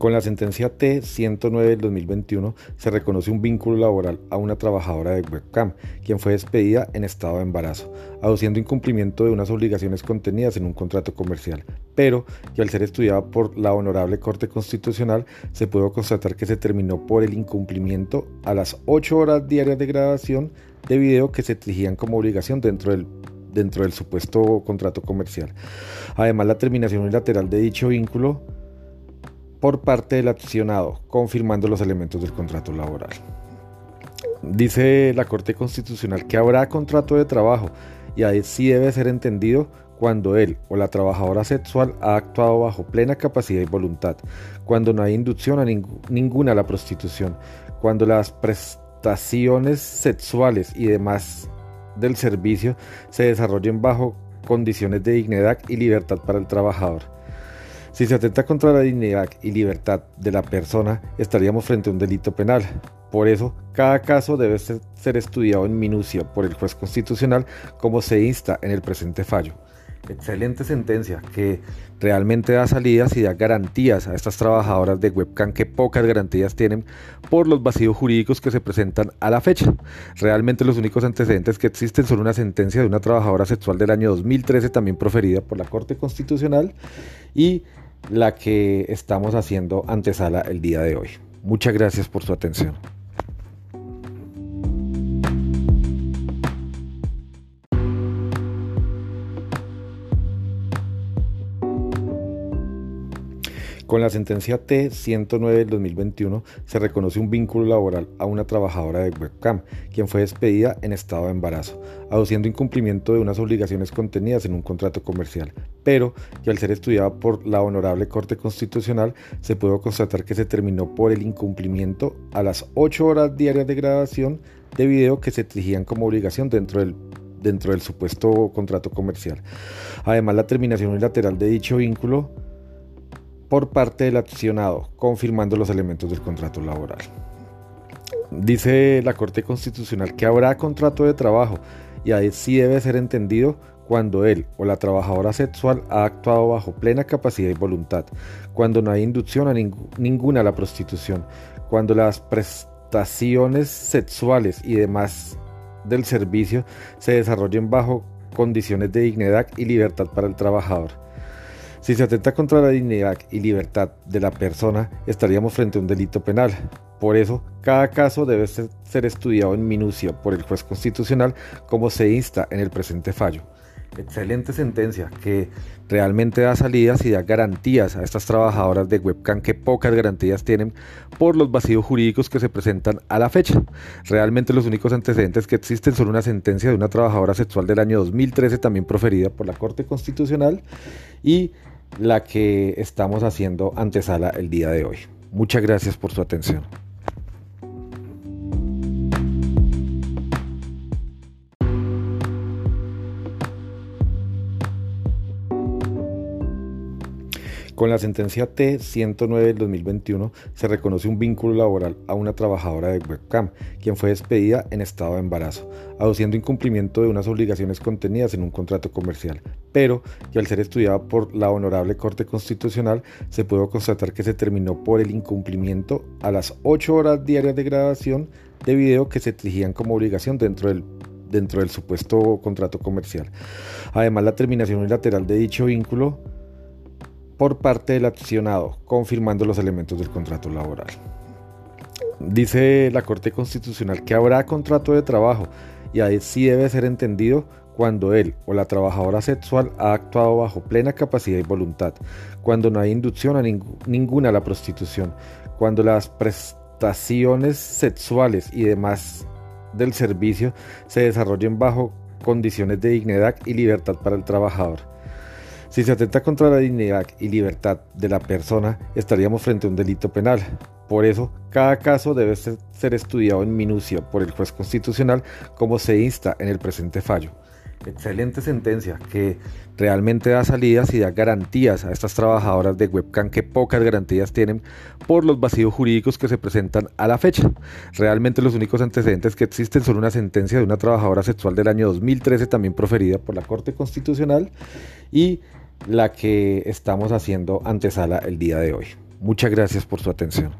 Con la sentencia T-109 del 2021 se reconoce un vínculo laboral a una trabajadora de webcam, quien fue despedida en estado de embarazo, aduciendo incumplimiento de unas obligaciones contenidas en un contrato comercial, pero que al ser estudiada por la Honorable Corte Constitucional se pudo constatar que se terminó por el incumplimiento a las 8 horas diarias de grabación de video que se exigían como obligación dentro del dentro del supuesto contrato comercial. Además, la terminación unilateral de dicho vínculo por parte del accionado, confirmando los elementos del contrato laboral. Dice la Corte Constitucional que habrá contrato de trabajo y así debe ser entendido cuando él o la trabajadora sexual ha actuado bajo plena capacidad y voluntad, cuando no hay inducción a ninguna a la prostitución, cuando las prestaciones sexuales y demás del servicio se desarrollen bajo condiciones de dignidad y libertad para el trabajador si se atenta contra la dignidad y libertad de la persona, estaríamos frente a un delito penal. Por eso, cada caso debe ser estudiado en minucia por el juez constitucional como se insta en el presente fallo. Excelente sentencia que realmente da salidas y da garantías a estas trabajadoras de webcam que pocas garantías tienen por los vacíos jurídicos que se presentan a la fecha. Realmente los únicos antecedentes que existen son una sentencia de una trabajadora sexual del año 2013 también proferida por la Corte Constitucional y la que estamos haciendo antesala el día de hoy. Muchas gracias por su atención. Con la sentencia T-109 del 2021 se reconoce un vínculo laboral a una trabajadora de webcam, quien fue despedida en estado de embarazo, aduciendo incumplimiento de unas obligaciones contenidas en un contrato comercial, pero que al ser estudiada por la Honorable Corte Constitucional se pudo constatar que se terminó por el incumplimiento a las 8 horas diarias de grabación de video que se exigían como obligación dentro del dentro del supuesto contrato comercial. Además, la terminación unilateral de dicho vínculo por parte del accionado, confirmando los elementos del contrato laboral. Dice la Corte Constitucional que habrá contrato de trabajo y así debe ser entendido cuando él o la trabajadora sexual ha actuado bajo plena capacidad y voluntad, cuando no hay inducción a ninguna a la prostitución, cuando las prestaciones sexuales y demás del servicio se desarrollen bajo condiciones de dignidad y libertad para el trabajador si se atenta contra la dignidad y libertad de la persona, estaríamos frente a un delito penal. Por eso, cada caso debe ser estudiado en minucia por el juez constitucional como se insta en el presente fallo. Excelente sentencia que realmente da salidas y da garantías a estas trabajadoras de webcam que pocas garantías tienen por los vacíos jurídicos que se presentan a la fecha. Realmente los únicos antecedentes que existen son una sentencia de una trabajadora sexual del año 2013 también proferida por la Corte Constitucional y la que estamos haciendo antesala el día de hoy. Muchas gracias por su atención. Con la sentencia T-109 del 2021 se reconoce un vínculo laboral a una trabajadora de webcam, quien fue despedida en estado de embarazo, aduciendo incumplimiento de unas obligaciones contenidas en un contrato comercial, pero que al ser estudiada por la Honorable Corte Constitucional se pudo constatar que se terminó por el incumplimiento a las 8 horas diarias de grabación de video que se exigían como obligación dentro del dentro del supuesto contrato comercial. Además, la terminación unilateral de dicho vínculo por parte del accionado, confirmando los elementos del contrato laboral. Dice la Corte Constitucional que habrá contrato de trabajo y así debe ser entendido cuando él o la trabajadora sexual ha actuado bajo plena capacidad y voluntad, cuando no hay inducción a ninguna a la prostitución, cuando las prestaciones sexuales y demás del servicio se desarrollen bajo condiciones de dignidad y libertad para el trabajador si se atenta contra la dignidad y libertad de la persona, estaríamos frente a un delito penal. Por eso, cada caso debe ser estudiado en minucia por el juez constitucional como se insta en el presente fallo. Excelente sentencia que realmente da salidas y da garantías a estas trabajadoras de webcam que pocas garantías tienen por los vacíos jurídicos que se presentan a la fecha. Realmente los únicos antecedentes que existen son una sentencia de una trabajadora sexual del año 2013 también proferida por la Corte Constitucional y la que estamos haciendo antesala el día de hoy. Muchas gracias por su atención.